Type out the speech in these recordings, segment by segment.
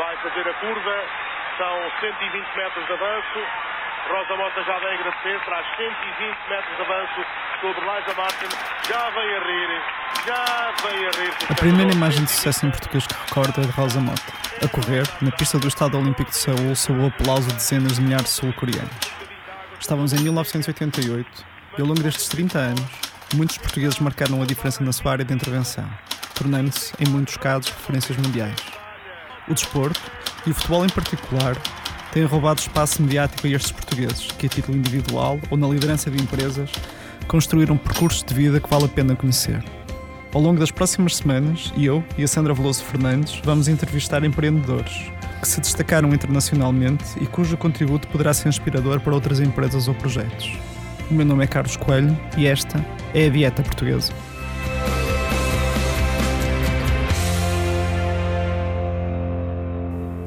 vai fazer a curva, são 120 metros de avanço. Rosa Mota já vem agradecer, traz 120 metros de avanço sobre Liza Martin, já vem a rir, já vem a rir. A primeira imagem de sucesso em português que recorda é de Rosa Mota, a correr, na pista do Estado Olímpico de Seul, sob o aplauso de dezenas de milhares de sul-coreanos. Estávamos em 1988 e ao longo destes 30 anos, muitos portugueses marcaram a diferença na sua área de intervenção, tornando-se, em muitos casos, referências mundiais. O desporto, e o futebol em particular, têm roubado espaço mediático a estes portugueses, que a título individual ou na liderança de empresas, construíram percursos de vida que vale a pena conhecer. Ao longo das próximas semanas, eu e a Sandra Veloso Fernandes vamos entrevistar empreendedores que se destacaram internacionalmente e cujo contributo poderá ser inspirador para outras empresas ou projetos. O meu nome é Carlos Coelho e esta é a Dieta Portuguesa.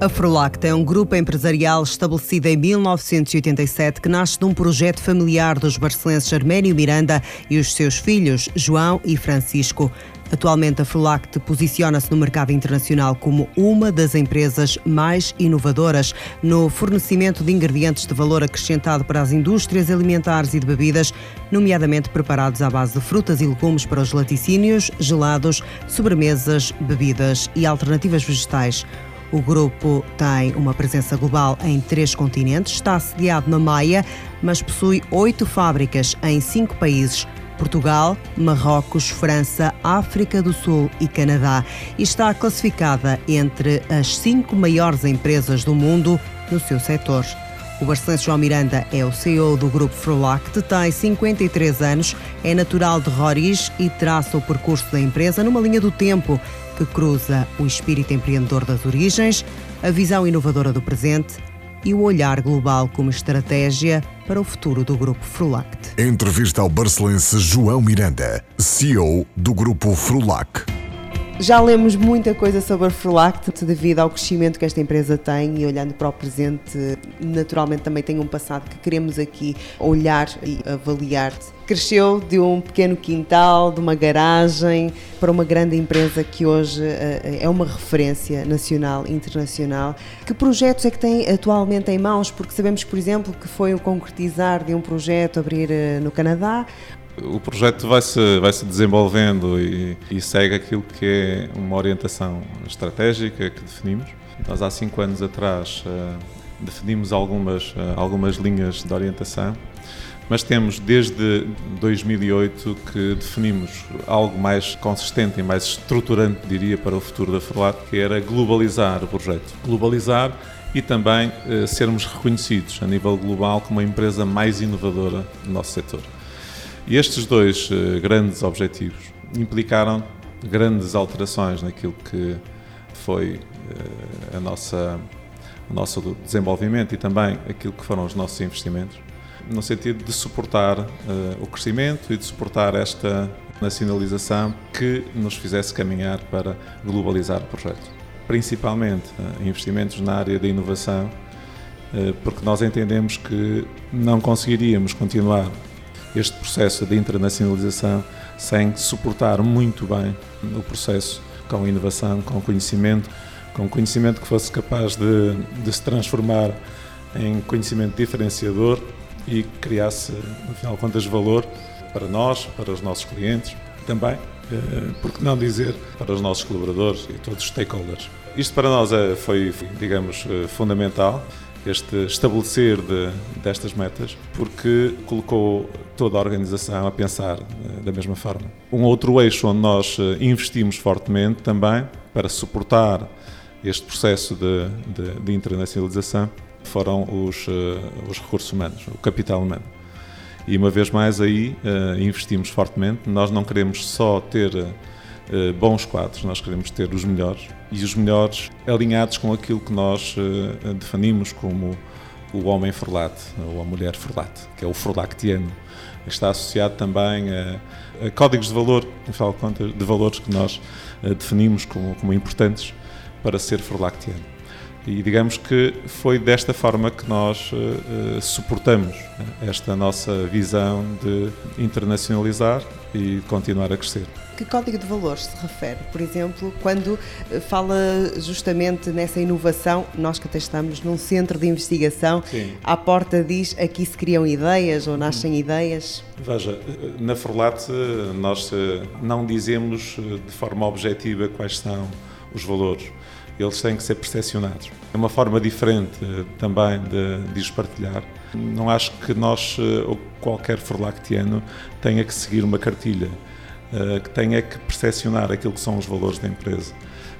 A Frolact é um grupo empresarial estabelecido em 1987 que nasce de um projeto familiar dos barcelenses Arménio Miranda e os seus filhos, João e Francisco. Atualmente, a Frolact posiciona-se no mercado internacional como uma das empresas mais inovadoras no fornecimento de ingredientes de valor acrescentado para as indústrias alimentares e de bebidas, nomeadamente preparados à base de frutas e legumes para os laticínios, gelados, sobremesas, bebidas e alternativas vegetais. O grupo tem uma presença global em três continentes, está sediado na Maia, mas possui oito fábricas em cinco países. Portugal, Marrocos, França, África do Sul e Canadá e está classificada entre as cinco maiores empresas do mundo no seu setor. O barcelense João Miranda é o CEO do grupo Frolact, tem 53 anos, é natural de Roriz e traça o percurso da empresa numa linha do tempo que cruza o espírito empreendedor das origens, a visão inovadora do presente e o olhar global como estratégia para o futuro do Grupo Frulact. Entrevista ao barcelense João Miranda, CEO do Grupo Frulac. Já lemos muita coisa sobre a Frulact devido ao crescimento que esta empresa tem e olhando para o presente, naturalmente também tem um passado que queremos aqui olhar e avaliar. Cresceu de um pequeno quintal, de uma garagem, para uma grande empresa que hoje uh, é uma referência nacional e internacional. Que projetos é que tem atualmente em mãos? Porque sabemos, por exemplo, que foi o concretizar de um projeto abrir uh, no Canadá, o projeto vai-se vai -se desenvolvendo e, e, segue aquilo que é uma orientação estratégica que definimos. Nós, há cinco anos atrás, uh, definimos algumas, uh, algumas linhas de orientação, mas temos desde 2008 que definimos algo mais consistente e mais estruturante, diria, para o futuro da Ferlat, que era globalizar o projeto. Globalizar e também uh, sermos reconhecidos a nível global como a empresa mais inovadora do nosso setor. E estes dois uh, grandes objetivos implicaram grandes alterações naquilo que foi uh, a nossa, o nosso desenvolvimento e também aquilo que foram os nossos investimentos, no sentido de suportar uh, o crescimento e de suportar esta nacionalização que nos fizesse caminhar para globalizar o projeto. Principalmente investimentos na área da inovação, porque nós entendemos que não conseguiríamos continuar este processo de internacionalização sem suportar muito bem o processo com inovação, com conhecimento, com conhecimento que fosse capaz de, de se transformar em conhecimento diferenciador e criasse, no final de contas, valor para nós, para os nossos clientes, também, eh, por que não dizer, para os nossos colaboradores e todos os stakeholders. Isto para nós é, foi, digamos, eh, fundamental este estabelecer de, destas metas, porque colocou toda a organização a pensar eh, da mesma forma. Um outro eixo onde nós eh, investimos fortemente também para suportar este processo de, de, de internacionalização foram os, uh, os, recursos humanos, o capital humano. E uma vez mais aí investimos fortemente. Nós não queremos só ter bons quadros, nós queremos ter os melhores e os melhores alinhados com aquilo que nós uh, definimos como o homem forlate ou a mulher forlate, que é o forlactiano. Está associado também a, a códigos de valor, afinal de contas, de valores que nós uh, definimos como, como, importantes para ser forlactiano. E digamos que foi desta forma que nós uh, suportamos esta nossa visão de internacionalizar e continuar a crescer. Que código de valores se refere? Por exemplo, quando eh, fala justamente nessa inovação, nós que até estamos num centro de investigação, Sim. à porta diz aqui se criam ideias ou nascem hum. ideias? Veja, na Forlat nós não dizemos de forma objetiva quais são os valores eles têm que ser percepcionados. É uma forma diferente eh, também de, de os partilhar. Não acho que nós, eh, ou qualquer forlactiano, tenha que seguir uma cartilha, eh, que tenha que percepcionar aquilo que são os valores da empresa.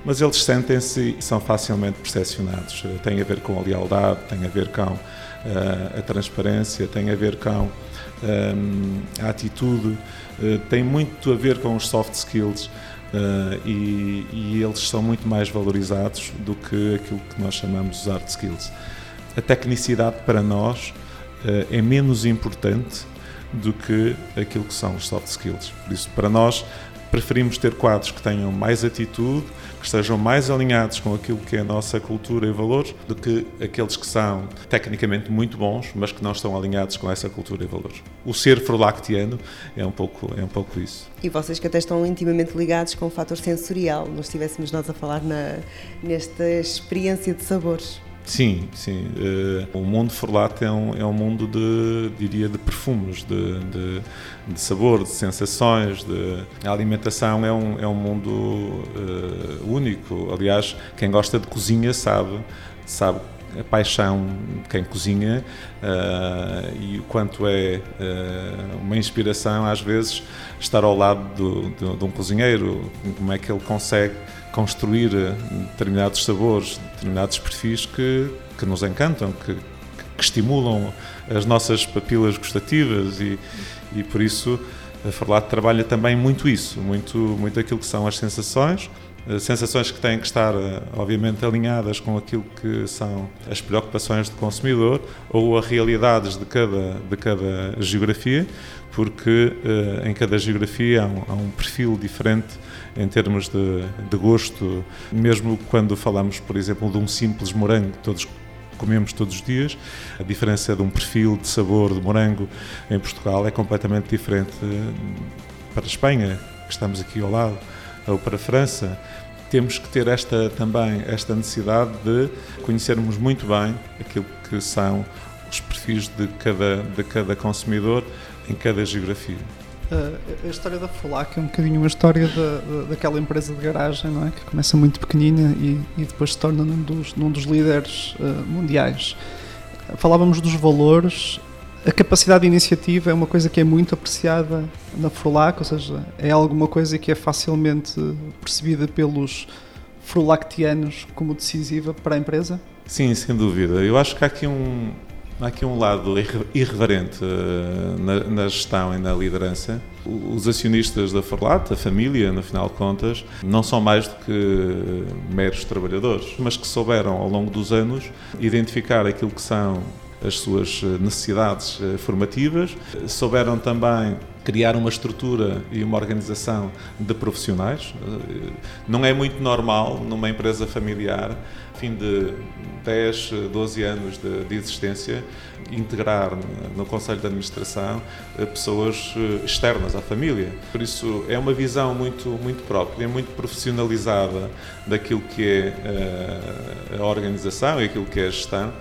Mas eles sentem-se e são facilmente percepcionados. Tem a ver com a lealdade, tem a ver com a transparência, tem a ver com a atitude, tem muito a ver com os soft skills Uh, e, e, eles são muito mais valorizados do que aquilo que nós chamamos de hard skills. A tecnicidade para nós uh, é menos importante do que aquilo que são os soft skills. Por isso, para nós, preferimos ter quadros que tenham mais atitude, que estejam mais alinhados com aquilo que é a nossa cultura e valores, do que aqueles que são tecnicamente muito bons, mas que não estão alinhados com essa cultura e valores. O ser frolactiano é um pouco, é um pouco isso. E vocês que até estão intimamente ligados com o fator sensorial, nós estivéssemos nós a falar na, nesta experiência de sabores. Sim, sim. Uh, o mundo Forlato é um, é um mundo de, diria, de perfumes, de, de, de sabor, de sensações. De... A alimentação é um, é um mundo uh, único. Aliás, quem gosta de cozinha sabe, sabe a paixão de quem cozinha uh, e o quanto é uh, uma inspiração, às vezes, estar ao lado do, do, de um cozinheiro, como é que ele consegue construir eh, determinados sabores, determinados perfis que, que nos encantam, que, que estimulam as nossas papilas gustativas e, e por isso a Forlato trabalha também muito isso, muito, muito aquilo que são as sensações, eh, sensações que têm que estar, eh, obviamente, alinhadas com aquilo que são as preocupações do consumidor ou as realidades de cada, de cada geografia, porque em cada geografia há um, há um, perfil diferente em termos de, de, gosto, mesmo quando falamos, por exemplo, de um simples morango, todos comemos todos os dias, a diferença de um perfil de sabor de morango em Portugal é completamente diferente para a Espanha, que estamos aqui ao lado ou para a França, temos que ter esta também esta necessidade de conhecermos muito bem aquilo que são os perfis de cada de cada consumidor em cada geografia. A, a história da Folac é um bocadinho uma história da, daquela empresa de garagem, não é? Que começa muito pequenina e, e depois se torna num dos, num dos líderes uh, mundiais. Falávamos dos valores, a capacidade de iniciativa é uma coisa que é muito apreciada na Frulac, ou seja, é alguma coisa que é facilmente percebida pelos frulactianos como decisiva para a empresa? Sim, sem dúvida. Eu acho que há aqui um, há aqui um lado irreverente na, na, gestão e na liderança. Os acionistas da Forlat, a família, no final de contas, não são mais do que meros trabalhadores, mas que souberam ao longo dos anos identificar aquilo que são as suas eh, necessidades eh, formativas, souberam também criar uma estrutura e uma organização de profissionais. Eh, não é muito normal numa empresa familiar, fim de 10, 12 anos de, de existência, integrar no Conselho de Administração pessoas externas à família. Por isso, é uma visão muito, muito própria, muito profissionalizada daquilo que é a organização e aquilo que é a gestão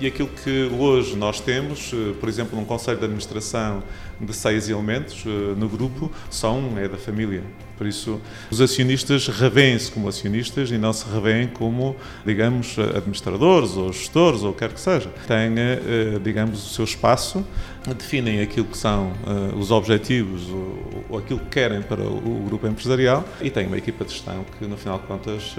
e aquilo que hoje nós temos, eh, por exemplo, num conselho de administração de seis elementos eh, no grupo, só um é da família. Por isso, os acionistas revêem-se como acionistas e não se revêem como, digamos, administradores ou gestores ou o que quer que seja. Têm, eh, digamos, o seu espaço, definem aquilo que são eh, os objetivos ou aquilo que querem para o grupo empresarial e têm uma equipa de gestão que, no final de contas,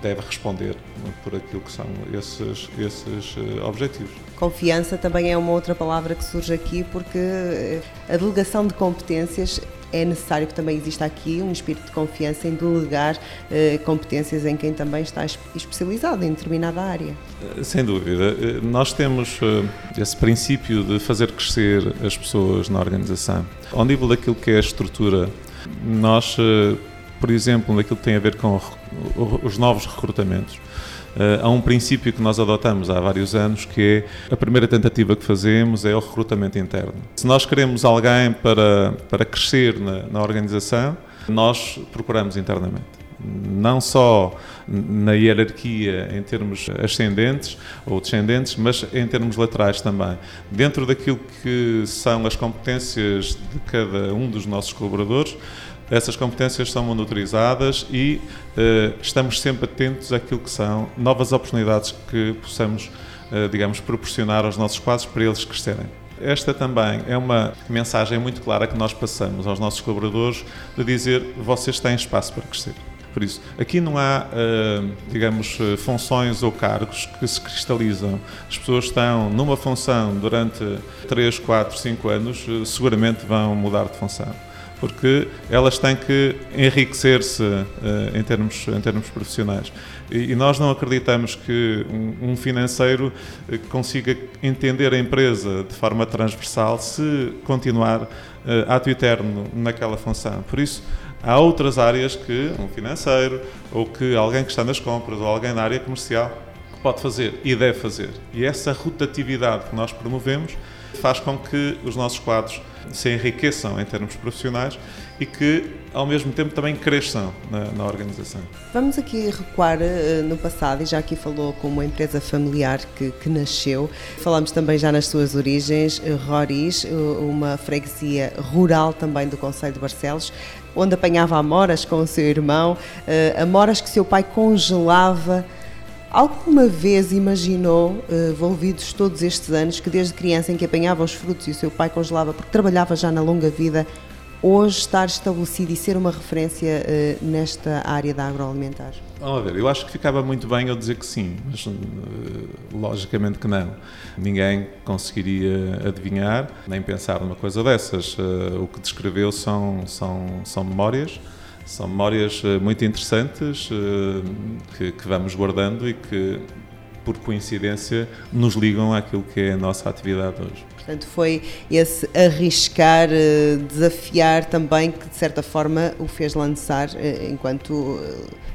deve responder por aquilo que são esses, esses objetivos. Confiança também é uma outra palavra que surge aqui porque a delegação de competências é necessário que também exista aqui um espírito de confiança em delegar eh, competências em quem também está especializado em determinada área. Eh, sem dúvida. Eh, nós temos eh, esse princípio de fazer crescer as pessoas na organização. Ao nível daquilo que é a estrutura, nós, por exemplo, naquilo que tem a ver com os novos recrutamentos, há um princípio que nós adotamos há vários anos, que é a primeira tentativa que fazemos é o recrutamento interno. Se nós queremos alguém para, para crescer na, na organização, nós procuramos internamente não só na hierarquia em termos ascendentes ou descendentes, mas em termos laterais também. Dentro daquilo que são as competências de cada um dos nossos colaboradores, essas competências são monitorizadas e uh, estamos sempre atentos àquilo que são novas oportunidades que possamos, uh, digamos, proporcionar aos nossos quadros para eles crescerem. Esta também é uma mensagem muito clara que nós passamos aos nossos colaboradores de dizer vocês têm espaço para crescer. Por isso, aqui não há, uh, digamos, funções ou cargos que se cristalizam. As pessoas estão numa função durante 3, 4, 5 anos, seguramente vão mudar de função porque elas têm que enriquecer-se uh, em, termos, em termos profissionais. E, e nós não acreditamos que um, um financeiro uh, consiga entender a empresa de forma transversal se continuar uh, ato eterno naquela função. Por isso, há outras áreas que um financeiro ou que alguém que está nas compras ou alguém na área comercial pode fazer e deve fazer. E essa rotatividade que nós promovemos faz com que os nossos quadros se enriqueçam em termos profissionais e que, ao mesmo tempo, também cresçam na, na organização. Vamos aqui recuar uh, no passado, e já aqui falou com uma empresa familiar que, que nasceu. Falamos também já nas suas origens, uh, Roriz, uh, uma freguesia rural também do Conselho de Barcelos, onde apanhava amoras com o seu irmão, amoras que seu pai congelava Alguma vez imaginou, eh, envolvidos todos estes anos, que desde criança em que apanhava os frutos e o seu pai congelava porque trabalhava já na longa vida, hoje estar estabelecido e ser uma referência uh, nesta área da agroalimentar? Vamos ver, eu acho que ficava muito bem eu dizer que sim, mas uh, logicamente que não. Ninguém conseguiria adivinhar, nem pensar numa coisa dessas. O que descreveu são, são, são memórias são memórias eh, muito interessantes eh, que, que vamos guardando e que, por coincidência, nos ligam àquilo que é a nossa atividade hoje. Portanto, foi esse arriscar, eh, desafiar também que, de certa forma, o fez lançar enquanto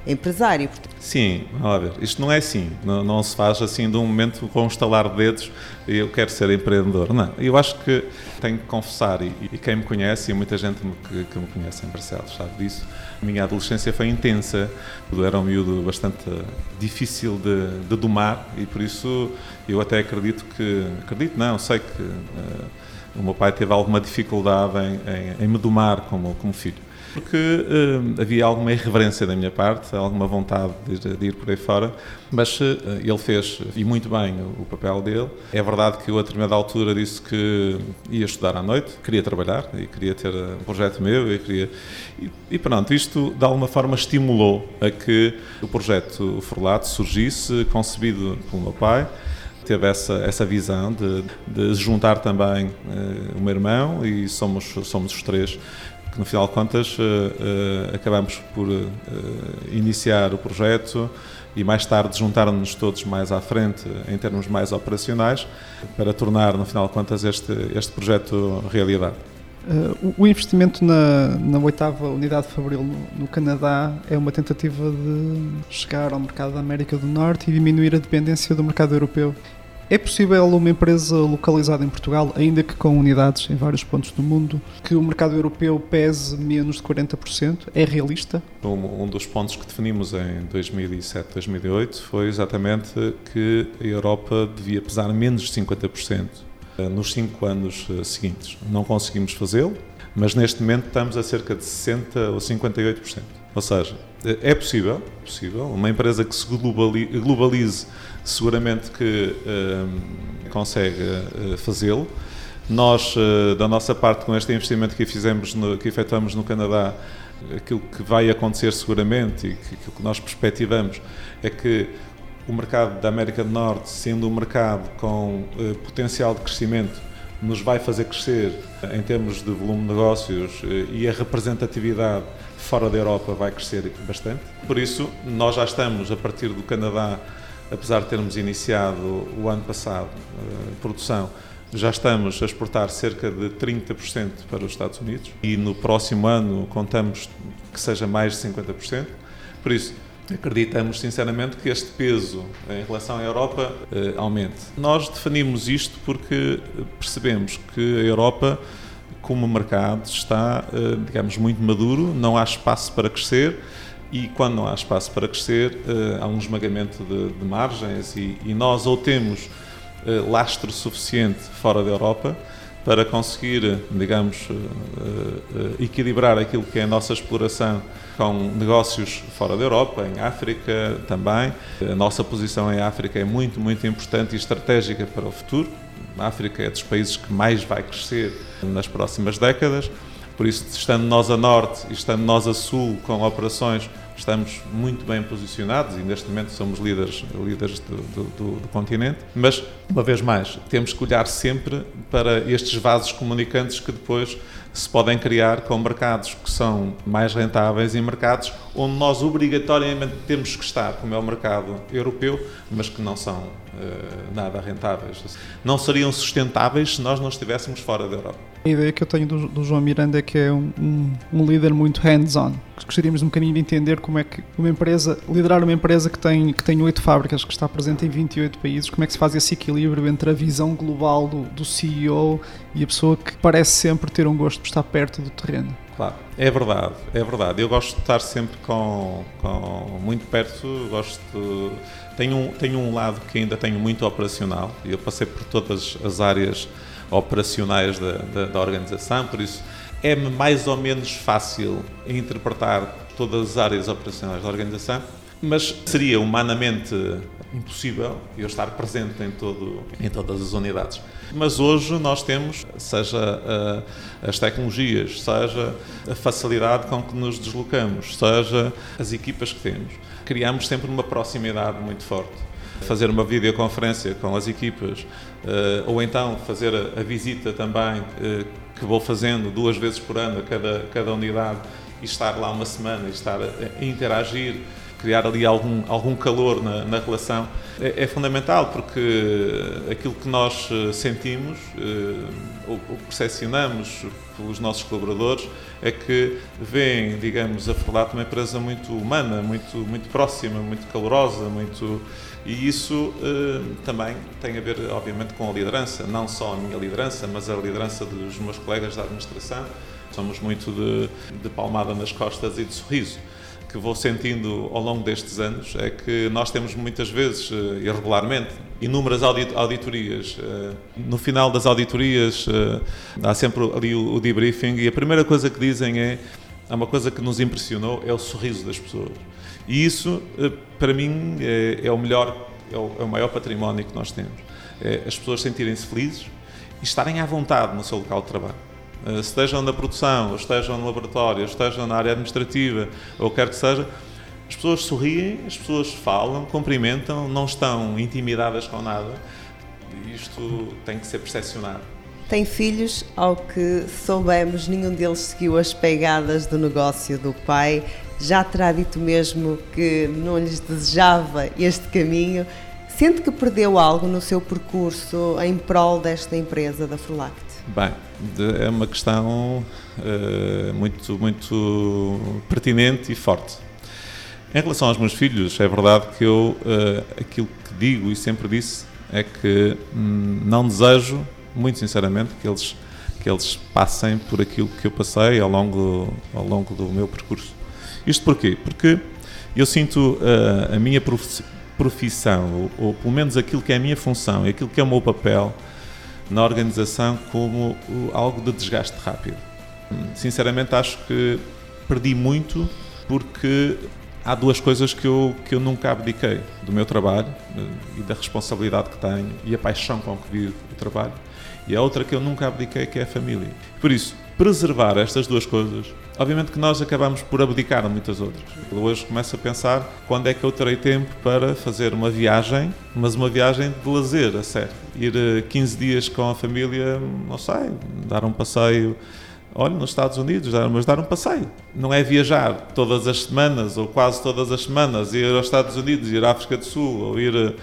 empresário. Sim, olha, isto não é assim, não, não, se faz assim de um momento com um estalar de dedos e eu quero ser empreendedor. Não, eu acho que tenho que confessar, e, e quem me conhece, e muita gente que, que me conhece em Barcelos sabe disso, a minha adolescência foi intensa, era um miúdo bastante difícil de, de domar e por isso eu até acredito que, acredito não, sei que o meu pai teve alguma dificuldade em, em, em me domar como, como filho porque uh, havia alguma irreverência da minha parte, alguma vontade de, de ir por aí fora, mas uh, ele fez, e muito bem, o, o, papel dele. É verdade que eu, a determinada altura, disse que ia estudar à noite, queria trabalhar e queria ter um projeto meu e queria. E, e pronto, isto de alguma forma estimulou a que o projeto Forlato surgisse, concebido pelo meu pai teve essa, essa visão de, de juntar também uh, o meu irmão e somos, somos os três que no final de contas uh, uh, acabamos por uh, iniciar o projeto e mais tarde juntar-nos todos mais à frente em termos mais operacionais para tornar no final de contas este, este projeto realidade. O investimento na, na oitava unidade de Fabril no, no, Canadá é uma tentativa de chegar ao mercado da América do Norte e diminuir a dependência do mercado europeu. É possível uma empresa localizada em Portugal, ainda que com unidades em vários pontos do mundo, que o mercado europeu pese menos de 40%? É realista? Um, um dos pontos que definimos em 2007, 2008 foi exatamente que a Europa devia pesar menos de 50% eh, nos cinco anos eh, seguintes. Não conseguimos fazê-lo, mas neste momento estamos a cerca de 60% ou 58%. Ou seja, eh, é possível, possível uma empresa que se globalize seguramente que consegue fazê-lo. Nós, da nossa parte, com este investimento que fizemos, no, que efetuamos no Canadá, aquilo que vai acontecer seguramente e que, aquilo que nós perspectivamos é que o mercado da América do Norte, sendo um mercado com potencial de crescimento, nos vai fazer crescer em termos de volume de negócios e a representatividade fora da Europa vai crescer bastante. Por isso, nós já estamos, a partir do Canadá, apesar de termos iniciado o ano passado a eh, produção, já estamos a exportar cerca de 30% para os Estados Unidos e no próximo ano contamos que seja mais de 50%. Por isso, acreditamos sinceramente que este peso em relação à Europa eh, aumente. Nós definimos isto porque percebemos que a Europa, como mercado, está, eh, digamos, muito maduro, não há espaço para crescer e quando não há espaço para crescer, eh, há um esmagamento de, de margens e, e, nós ou temos lastro suficiente fora da Europa para conseguir, digamos, eh, eh, equilibrar aquilo que é a nossa exploração com negócios fora da Europa, em África também. A nossa posição em África é muito, muito importante e estratégica para o futuro. A África é dos países que mais vai crescer nas próximas décadas. Por isso, estando nós a norte e estando nós a sul com operações estamos muito bem posicionados e neste momento somos líderes, líderes do, do, do, do, continente, mas, uma vez mais, temos que olhar sempre para estes vasos comunicantes que depois se podem criar com mercados que são mais rentáveis e mercados onde nós obrigatoriamente temos que estar, como é o mercado europeu, mas que não são uh, nada rentáveis. Não seriam sustentáveis se nós não estivéssemos fora da Europa. A ideia que eu tenho do, do João Miranda é que é um, um, um líder muito hands-on. Gostaríamos um bocadinho de entender como é que uma empresa, liderar uma empresa que tem que tem oito fábricas, que está presente em 28 países, como é que se faz esse equilíbrio entre a visão global do, do CEO e a pessoa que parece sempre ter um gosto de estar perto do terreno. Claro, é verdade, é verdade. Eu gosto de estar sempre com, com muito perto, gosto de, tenho, um, tenho um lado que ainda tenho muito operacional, eu passei por todas as áreas operacionais da, da, da organização, por isso é-me mais ou menos fácil interpretar todas as áreas operacionais da organização, mas seria humanamente impossível eu estar presente em, todo, em todas as unidades. Mas hoje nós temos, seja uh, as tecnologias, seja a facilidade com que nos deslocamos, seja as equipas que temos, criamos sempre uma proximidade muito forte fazer uma videoconferência com as equipas, eh, ou então fazer a, visita também, eh, que vou fazendo duas vezes por ano a cada, cada unidade, e estar lá uma semana e estar a, interagir, criar ali algum, algum calor na, na relação, é, é, fundamental, porque aquilo que nós eh, sentimos, ou, ou percepcionamos pelos nossos colaboradores, é que veem, digamos, a Forlato uma empresa muito humana, muito, muito próxima, muito calorosa, muito e isso uh, também tem a ver, obviamente, com a liderança, não só a minha liderança, mas a liderança dos meus colegas da administração. Somos muito de, de palmada nas costas e de sorriso que vou sentindo ao longo destes anos é que nós temos muitas vezes, uh, irregularmente, inúmeras auditorias. Uh, no final das auditorias há sempre ali o debriefing e a primeira coisa que dizem é há uma coisa que nos impressionou é o sorriso das pessoas. E isso, eh, para mim, é, é o melhor, é o, é o, maior património que nós temos. É as pessoas sentirem-se felizes e estarem à vontade no seu local de trabalho. Eh, estejam na produção, estejam no laboratório, estejam na área administrativa, ou quer que seja, as pessoas sorriem, as pessoas falam, cumprimentam, não estão intimidadas com nada. Isto tem que ser percepcionado. Tem filhos, ao que soubemos, nenhum deles seguiu as pegadas do negócio do pai já terá dito mesmo que não lhes desejava este caminho. Sente que perdeu algo no seu percurso em prol desta empresa da Frulact? Bem, é uma questão uh, muito, muito pertinente e forte. Em relação aos meus filhos, é verdade que eu, uh, aquilo que digo e sempre disse, é que hum, não desejo, muito sinceramente, que eles, que eles passem por aquilo que eu passei ao longo, ao longo do meu percurso. Isto porquê? Porque eu sinto uh, a minha profissão, ou, ou, pelo menos aquilo que é a minha função, aquilo que é o meu papel na organização, como algo de desgaste rápido. Sinceramente, acho que perdi muito porque há duas coisas que eu, que eu nunca abdiquei do meu trabalho e da responsabilidade que tenho e a paixão com que vivo o trabalho. E a outra que eu nunca abdiquei, que é a família. Por isso, preservar estas duas coisas Obviamente que nós acabamos por abdicar a muitas outras. Eu hoje começo a pensar quando é que eu terei tempo para fazer uma viagem, mas uma viagem de lazer, a sério. Ir 15 eh, dias com a família, não sei, dar um passeio olha, nos Estados Unidos, mas dar um passeio. Não é viajar todas as semanas ou quase todas as semanas, ir aos Estados Unidos, ir à África do Sul, ou ir uh,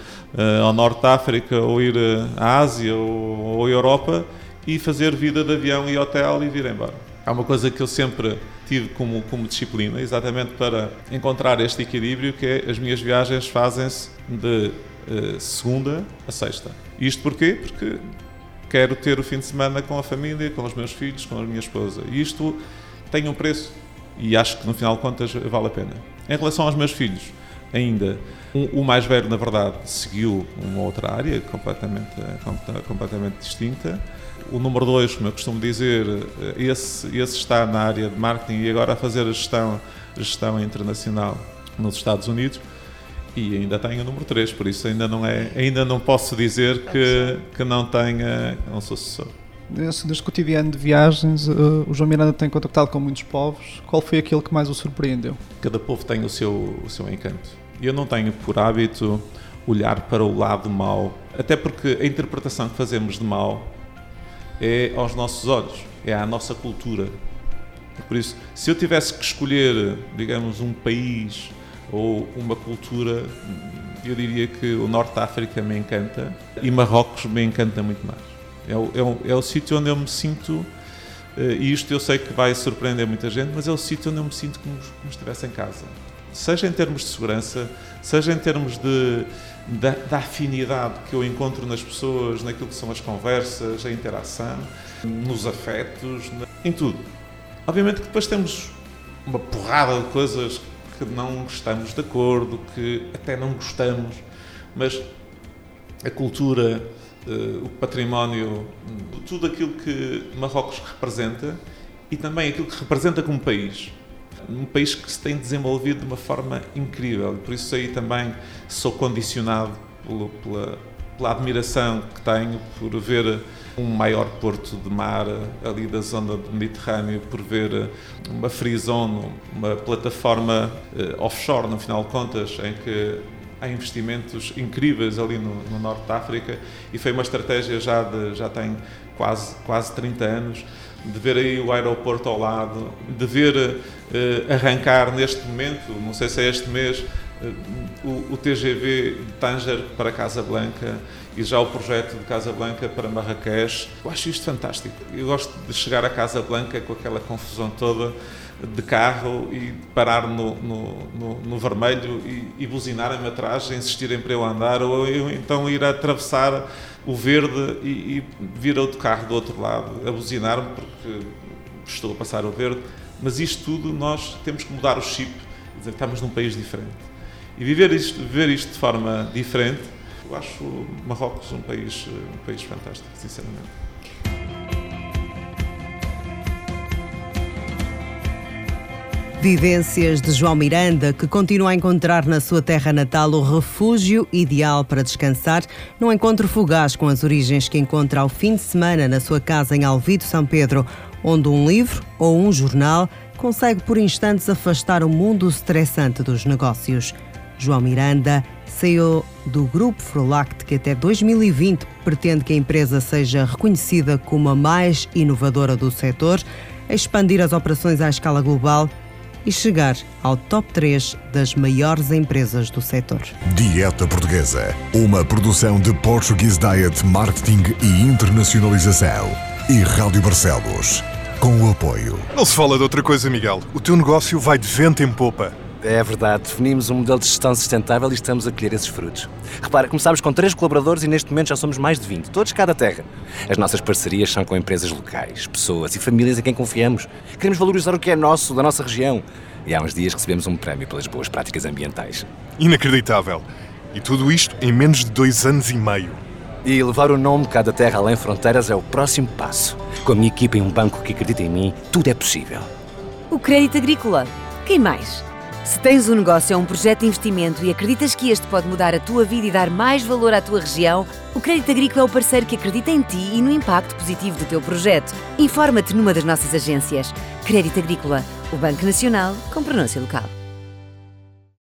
ao Norte da África, ou ir uh, à Ásia ou, ou Europa e fazer vida de avião e hotel e vir embora. Há uma coisa que eu sempre tive como, como disciplina, exatamente para encontrar este equilíbrio que é as minhas viagens fazem-se de uh, segunda a sexta. Isto porquê? Porque quero ter o fim de semana com a família, com os meus filhos, com a minha esposa. E isto tem um preço e acho que no final de contas vale a pena. Em relação aos meus filhos, ainda o mais velho, na verdade, seguiu uma outra área completamente, completamente distinta. O número dois, como eu costumo dizer, esse, esse está na área de marketing e agora a fazer a gestão, a gestão internacional nos Estados Unidos e ainda tenho o número 3, por isso ainda não, é, ainda não posso dizer que, que não tenha um sucessor. Nesse, neste cotidiano de viagens, uh, o João Miranda tem contactado com muitos povos. Qual foi aquele que mais o surpreendeu? Cada povo tem o seu, o seu encanto. Eu não tenho por hábito olhar para o lado mau, até porque a interpretação que fazemos de mal é aos nossos olhos, é à nossa cultura. Por isso, se eu tivesse que escolher, digamos, um país ou uma cultura, eu diria que o Norte de África me encanta e Marrocos me encanta muito mais. É o, é o, é o sítio onde eu me sinto, eh, e isto eu sei que vai surpreender muita gente, mas é o sítio onde eu me sinto como, como estivesse em casa. Seja em termos de segurança, seja em termos de, da, da, afinidade que eu encontro nas pessoas, naquilo que são as conversas, a interação, nos afetos, em tudo. Obviamente que depois temos uma porrada de coisas que não estamos de acordo, que até não gostamos, mas a cultura, uh, o património, tudo aquilo que Marrocos representa e também aquilo que representa como país. Um país que se tem desenvolvido de uma forma incrível, por isso aí também sou condicionado pela, pela admiração que tenho por ver um maior porto de mar ali da zona do Mediterrâneo, por ver uma free zone, uma plataforma uh, offshore, no final de contas, em que há investimentos incríveis ali no, no, norte da África e foi uma estratégia já de já tem quase quase 30 anos de ver aí o aeroporto ao lado, de ver uh, arrancar neste momento, não sei se é este mês, o, o, TGV de Tanger para Casablanca e já o projeto de Casablanca para Marrakech. Eu acho isto fantástico. Eu gosto de chegar a Casablanca com aquela confusão toda de carro e parar no, no, no, no vermelho e, e buzinarem-me atrás, insistirem para eu andar, ou eu então ir atravessar o verde e, e vir outro carro do outro lado, a buzinar-me porque estou a passar o verde. Mas isto tudo nós temos que mudar o chip, dizer, estamos num país diferente. E viver isto, viver isto de forma diferente, eu acho Marrocos um país, um país fantástico, sinceramente. Vivências de João Miranda, que continua a encontrar na sua terra natal o refúgio ideal para descansar, num encontro fugaz com as origens que encontra ao fim de semana na sua casa em Alvido, São Pedro, onde um livro ou um jornal consegue por instantes afastar o mundo estressante dos negócios. João Miranda saiu do grupo Frolact, que até 2020 pretende que a empresa seja reconhecida como a mais inovadora do setor, expandir as operações à escala global e chegar ao top 3 das maiores empresas do setor. Dieta Portuguesa, uma produção de Portuguese Diet Marketing e Internacionalização e Rádio Barcelos, com o apoio. Não se fala de outra coisa, Miguel. O teu negócio vai de vento em popa. É verdade, definimos um modelo de gestão sustentável e estamos a colher esses frutos. Repara, começámos com três colaboradores e neste momento já somos mais de 20, todos cada terra. As nossas parcerias são com empresas locais, pessoas e famílias em quem confiamos. Queremos valorizar o que é nosso, da nossa região. E há uns dias recebemos um prémio pelas boas práticas ambientais. Inacreditável. E tudo isto em menos de dois anos e meio. E levar o nome de cada terra além fronteiras é o próximo passo. Com a minha equipa e um banco que acredita em mim, tudo é possível. O crédito agrícola. Quem mais? Se tens um negócio ou um projeto de investimento e acreditas que este pode mudar a tua vida e dar mais valor à tua região, o Crédito Agrícola é o parceiro que acredita em ti e no impacto positivo do teu projeto. Informa-te numa das nossas agências. Crédito Agrícola, o Banco Nacional com pronúncia local.